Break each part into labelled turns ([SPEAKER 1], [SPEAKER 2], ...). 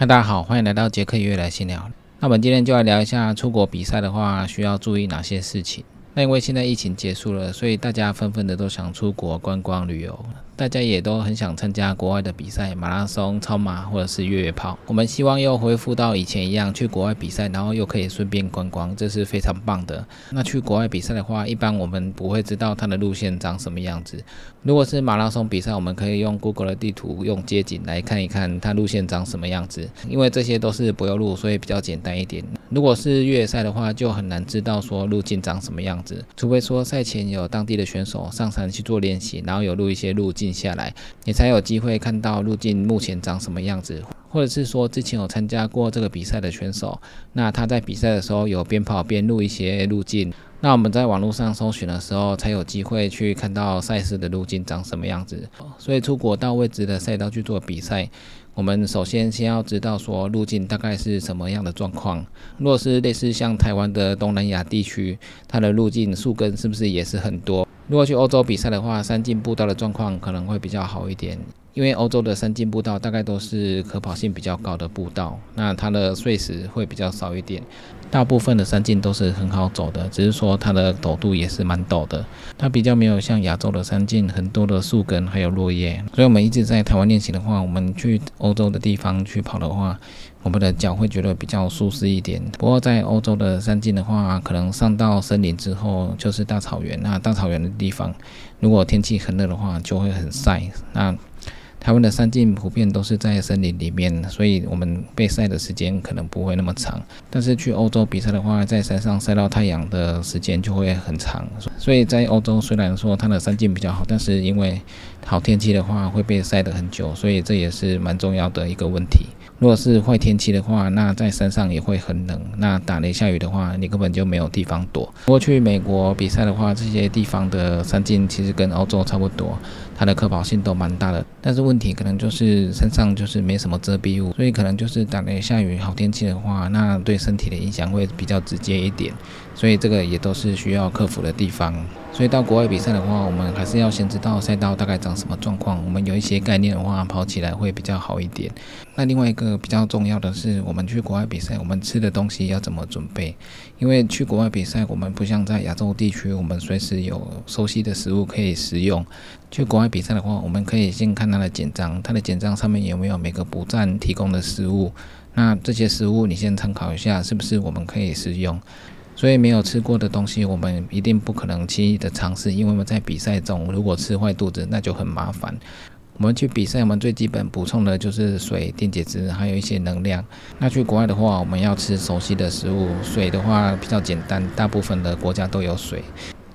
[SPEAKER 1] 那大家好，欢迎来到杰克约来闲聊。那我们今天就来聊一下出国比赛的话，需要注意哪些事情。那因为现在疫情结束了，所以大家纷纷的都想出国观光旅游。大家也都很想参加国外的比赛，马拉松、超马或者是越野跑。我们希望又恢复到以前一样，去国外比赛，然后又可以顺便观光，这是非常棒的。那去国外比赛的话，一般我们不会知道它的路线长什么样子。如果是马拉松比赛，我们可以用 Google 的地图，用街景来看一看它路线长什么样子，因为这些都是柏油路，所以比较简单一点。如果是越野赛的话，就很难知道说路径长什么样子，除非说赛前有当地的选手上山去做练习，然后有录一些路径。下来，你才有机会看到路径目前长什么样子，或者是说之前有参加过这个比赛的选手，那他在比赛的时候有边跑边录一些路径，那我们在网络上搜寻的时候，才有机会去看到赛事的路径长什么样子。所以出国到未知的赛道去做比赛，我们首先先要知道说路径大概是什么样的状况。若是类似像台湾的东南亚地区，它的路径树根是不是也是很多？如果去欧洲比赛的话，三进步道的状况可能会比较好一点，因为欧洲的山径步道大概都是可跑性比较高的步道，那它的碎石会比较少一点。大部分的山径都是很好走的，只是说它的陡度也是蛮陡的，它比较没有像亚洲的山径很多的树根还有落叶。所以我们一直在台湾练习的话，我们去欧洲的地方去跑的话。我们的脚会觉得比较舒适一点。不过在欧洲的山径的话，可能上到森林之后就是大草原。那大草原的地方，如果天气很热的话，就会很晒。那台湾的山径普遍都是在森林里面，所以我们被晒的时间可能不会那么长。但是去欧洲比赛的话，在山上晒到太阳的时间就会很长。所以在欧洲虽然说它的山径比较好，但是因为好天气的话会被晒得很久，所以这也是蛮重要的一个问题。如果是坏天气的话，那在山上也会很冷。那打雷下雨的话，你根本就没有地方躲。不过去美国比赛的话，这些地方的山径其实跟欧洲差不多，它的可跑性都蛮大的。但是问题可能就是身上就是没什么遮蔽物，所以可能就是打雷下雨好天气的话，那对身体的影响会比较直接一点。所以这个也都是需要克服的地方。所以到国外比赛的话，我们还是要先知道赛道大概长什么状况，我们有一些概念的话，跑起来会比较好一点。那另外一个比较重要的是，我们去国外比赛，我们吃的东西要怎么准备？因为去国外比赛，我们不像在亚洲地区，我们随时有熟悉的食物可以食用。去国外比赛的话，我们可以先看它的简章，它的简章上面有没有每个补站提供的食物？那这些食物你先参考一下，是不是我们可以食用？所以没有吃过的东西，我们一定不可能轻易的尝试，因为我们在比赛中如果吃坏肚子，那就很麻烦。我们去比赛，我们最基本补充的就是水、电解质，还有一些能量。那去国外的话，我们要吃熟悉的食物。水的话比较简单，大部分的国家都有水。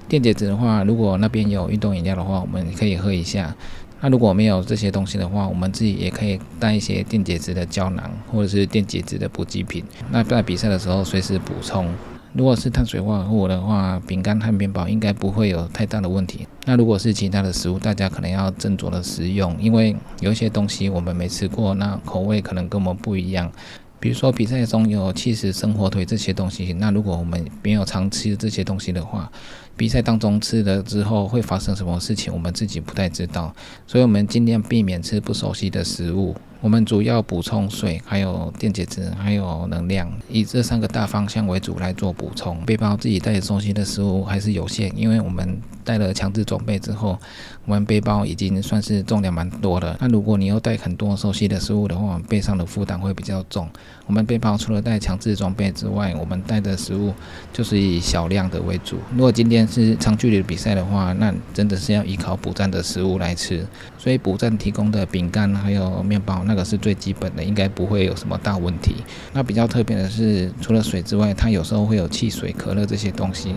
[SPEAKER 1] 电解质的话，如果那边有运动饮料的话，我们可以喝一下。那如果没有这些东西的话，我们自己也可以带一些电解质的胶囊，或者是电解质的补给品。那在比赛的时候随时补充。如果是碳水化合物的话，饼干和面包应该不会有太大的问题。那如果是其他的食物，大家可能要斟酌的食用，因为有一些东西我们没吃过，那口味可能跟我们不一样。比如说比赛中有气食、生火腿这些东西，那如果我们没有常吃这些东西的话，比赛当中吃了之后会发生什么事情，我们自己不太知道，所以我们尽量避免吃不熟悉的食物。我们主要补充水，还有电解质，还有能量，以这三个大方向为主来做补充。背包自己带熟悉的食物还是有限，因为我们带了强制装备之后，我们背包已经算是重量蛮多的。那如果你要带很多熟悉的食物的话，背上的负担会比较重。我们背包除了带强制装备之外，我们带的食物就是以小量的为主。如果今天是长距离比赛的话，那真的是要依靠补站的食物来吃。所以补站提供的饼干还有面包。那个是最基本的，应该不会有什么大问题。那比较特别的是，除了水之外，它有时候会有汽水、可乐这些东西。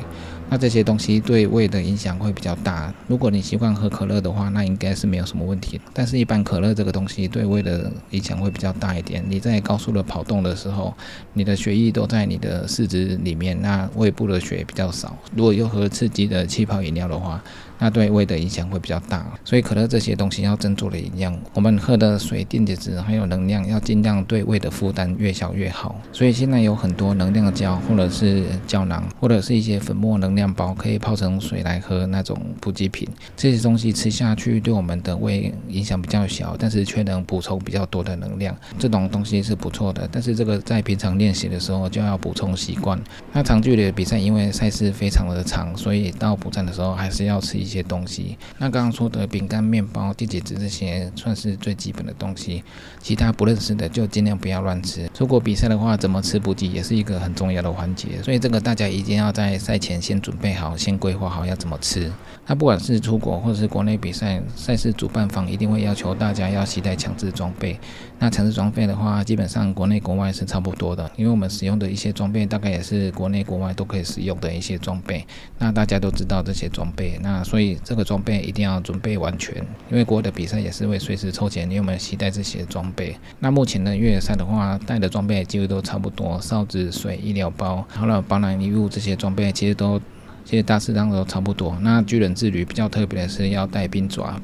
[SPEAKER 1] 那这些东西对胃的影响会比较大。如果你习惯喝可乐的话，那应该是没有什么问题。但是，一般可乐这个东西对胃的影响会比较大一点。你在高速的跑动的时候，你的血液都在你的四肢里面，那胃部的血比较少。如果又喝刺激的气泡饮料的话，那对胃的影响会比较大，所以可乐这些东西要斟酌的营养。我们喝的水、电解质还有能量，要尽量对胃的负担越小越好。所以现在有很多能量胶，或者是胶囊，或者是一些粉末能量包，可以泡成水来喝那种补给品。这些东西吃下去对我们的胃影响比较小，但是却能补充比较多的能量。这种东西是不错的，但是这个在平常练习的时候就要补充习惯。那长距离的比赛，因为赛事非常的长，所以到补站的时候还是要吃一些东西。那刚刚说的饼干、面包、电解质这些算是最基本的东西，其他不认识的就尽量不要乱吃。如果比赛的话，怎么吃补给也是一个很重要的环节，所以这个大家一定要在赛前先准备好，先规划好要怎么吃。那不管是出国或者是国内比赛，赛事主办方一定会要求大家要携带强制装备。那强制装备的话，基本上国内国外是差不多的，因为我们使用的一些装备大概也是国内国外都可以使用的一些装备。那大家都知道这些装备，那所以这个装备一定要准备完全，因为国外的比赛也是会随时抽检你有没有携带这些装备。那目前的越野赛的话，带的装备几乎都差不多，哨子、水、医疗包，好了，保暖衣物这些装备其实都，其实大致上都差不多。那巨人之旅比较特别的是要带冰爪。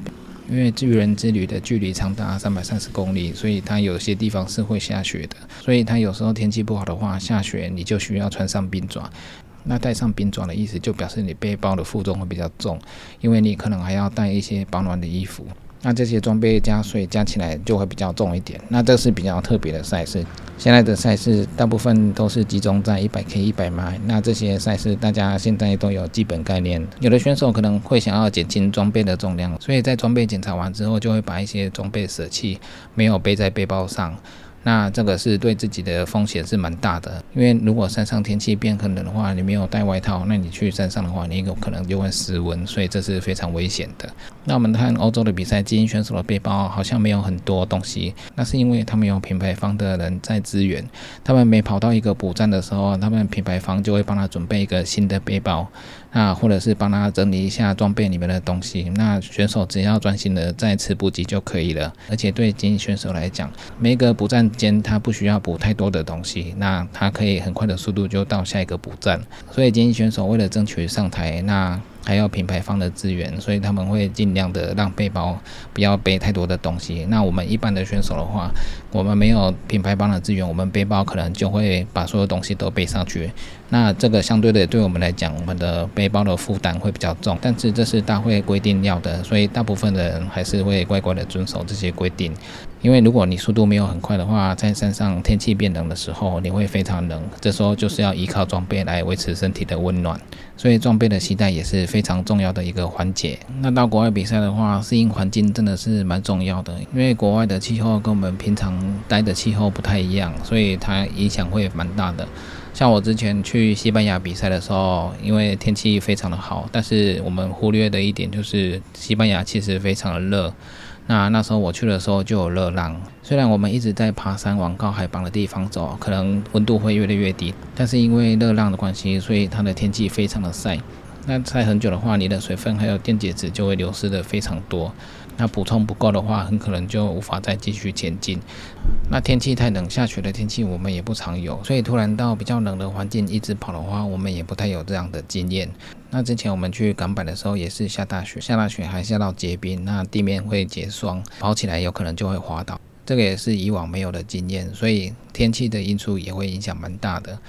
[SPEAKER 1] 因为巨人之旅的距离长达三百三十公里，所以它有些地方是会下雪的。所以它有时候天气不好的话，下雪你就需要穿上冰爪。那带上冰爪的意思就表示你背包的负重会比较重，因为你可能还要带一些保暖的衣服。那这些装备加水加起来就会比较重一点。那这是比较特别的赛事。现在的赛事大部分都是集中在一百 K、一百迈。那这些赛事大家现在都有基本概念。有的选手可能会想要减轻装备的重量，所以在装备检查完之后，就会把一些装备舍弃，没有背在背包上。那这个是对自己的风险是蛮大的，因为如果山上天气变很冷的话，你没有带外套，那你去山上的话，你有可能就会失温，所以这是非常危险的。那我们看欧洲的比赛，精英选手的背包好像没有很多东西，那是因为他们有品牌方的人在支援，他们每跑到一个补站的时候，他们品牌方就会帮他准备一个新的背包。那或者是帮他整理一下装备里面的东西，那选手只要专心的再次补给就可以了。而且对精英选手来讲，每个补站间他不需要补太多的东西，那他可以很快的速度就到下一个补站。所以精英选手为了争取上台，那还要品牌方的资源，所以他们会尽量的让背包不要背太多的东西。那我们一般的选手的话，我们没有品牌方的资源，我们背包可能就会把所有东西都背上去。那这个相对的，对我们来讲，我们的背包的负担会比较重。但是这是大会规定要的，所以大部分的人还是会乖乖的遵守这些规定。因为如果你速度没有很快的话，在山上天气变冷的时候，你会非常冷，这时候就是要依靠装备来维持身体的温暖。所以装备的携带也是非常重要的一个环节。那到国外比赛的话，适应环境真的是蛮重要的，因为国外的气候跟我们平常待的气候不太一样，所以它影响会蛮大的。像我之前去西班牙比赛的时候，因为天气非常的好，但是我们忽略的一点就是西班牙其实非常的热。那那时候我去的时候就有热浪，虽然我们一直在爬山往高海拔的地方走，可能温度会越来越低，但是因为热浪的关系，所以它的天气非常的晒。那晒很久的话，你的水分还有电解质就会流失的非常多。那补充不够的话，很可能就无法再继续前进。那天气太冷，下雪的天气我们也不常有，所以突然到比较冷的环境一直跑的话，我们也不太有这样的经验。那之前我们去港版的时候也是下大雪，下大雪还下到结冰，那地面会结霜，跑起来有可能就会滑倒，这个也是以往没有的经验，所以天气的因素也会影响蛮大的。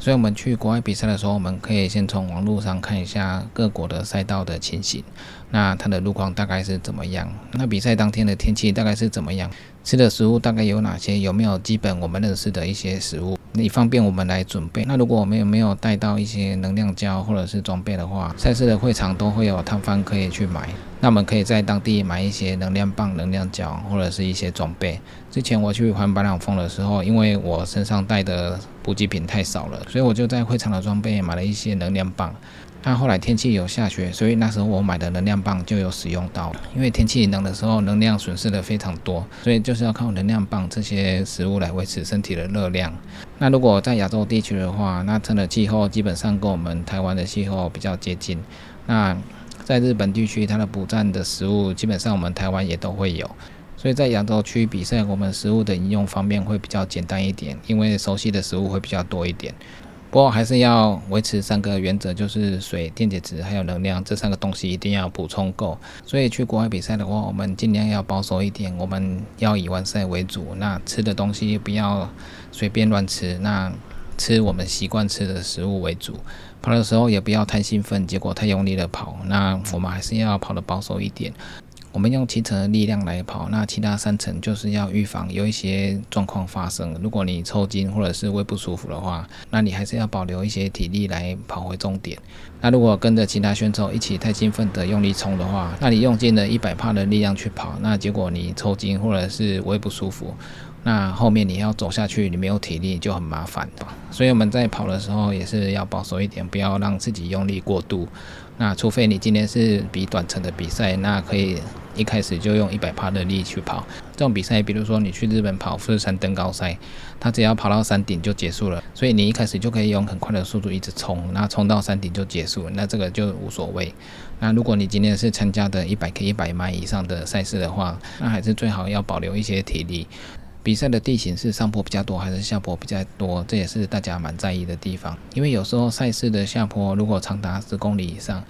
[SPEAKER 1] 所以我们去国外比赛的时候，我们可以先从网络上看一下各国的赛道的情形，那它的路况大概是怎么样？那比赛当天的天气大概是怎么样？吃的食物大概有哪些？有没有基本我们认识的一些食物？你方便我们来准备。那如果我们有没有带到一些能量胶或者是装备的话，赛事的会场都会有摊贩可以去买。那我们可以在当地买一些能量棒、能量胶或者是一些装备。之前我去环白朗峰的时候，因为我身上带的补给品太少了，所以我就在会场的装备买了一些能量棒。但后来天气有下雪，所以那时候我买的能量棒就有使用到了。因为天气冷的时候，能量损失的非常多，所以就是要靠能量棒这些食物来维持身体的热量。那如果在亚洲地区的话，那它的气候基本上跟我们台湾的气候比较接近。那在日本地区，它的补站的食物基本上我们台湾也都会有。所以在亚洲区比赛，我们食物的饮用方面会比较简单一点，因为熟悉的食物会比较多一点。不过还是要维持三个原则，就是水、电解质还有能量这三个东西一定要补充够。所以去国外比赛的话，我们尽量要保守一点，我们要以完赛为主。那吃的东西不要随便乱吃，那吃我们习惯吃的食物为主，跑的时候也不要太兴奋，结果太用力的跑，那我们还是要跑的保守一点。我们用七成的力量来跑，那其他三成就是要预防有一些状况发生。如果你抽筋或者是胃不舒服的话，那你还是要保留一些体力来跑回终点。那如果跟着其他选手一起太兴奋的用力冲的话，那你用尽了一百帕的力量去跑，那结果你抽筋或者是胃不舒服，那后面你要走下去，你没有体力就很麻烦。所以我们在跑的时候也是要保守一点，不要让自己用力过度。那除非你今天是比短程的比赛，那可以。一开始就用一百帕的力去跑这种比赛，比如说你去日本跑富士山登高赛，它只要跑到山顶就结束了，所以你一开始就可以用很快的速度一直冲，那冲到山顶就结束，那这个就无所谓。那如果你今天是参加的一百 K、一百迈以上的赛事的话，那还是最好要保留一些体力。比赛的地形是上坡比较多还是下坡比较多，这也是大家蛮在意的地方，因为有时候赛事的下坡如果长达十公里以上。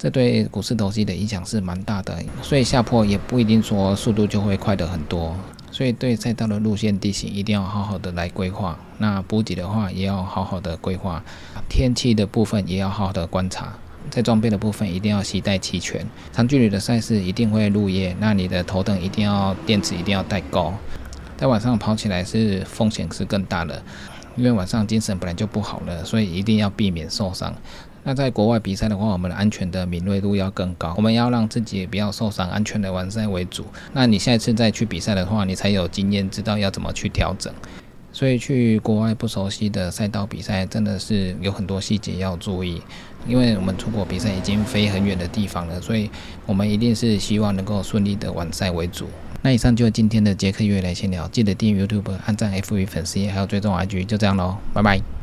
[SPEAKER 1] 这对股市投机的影响是蛮大的，所以下坡也不一定说速度就会快的很多。所以对赛道的路线地形一定要好好的来规划。那补给的话也要好好的规划，天气的部分也要好好的观察。在装备的部分一定要携带齐全。长距离的赛事一定会入夜，那你的头等一定要电池一定要带够。在晚上跑起来是风险是更大的，因为晚上精神本来就不好了，所以一定要避免受伤。那在国外比赛的话，我们的安全的敏锐度要更高，我们要让自己不要受伤，安全的完赛为主。那你下一次再去比赛的话，你才有经验，知道要怎么去调整。所以去国外不熟悉的赛道比赛，真的是有很多细节要注意。因为我们出国比赛已经飞很远的地方了，所以我们一定是希望能够顺利的完赛为主。那以上就是今天的杰克约来闲聊，记得订阅 YouTube、按赞 F 与粉丝页，还有追踪 IG，就这样喽，拜拜。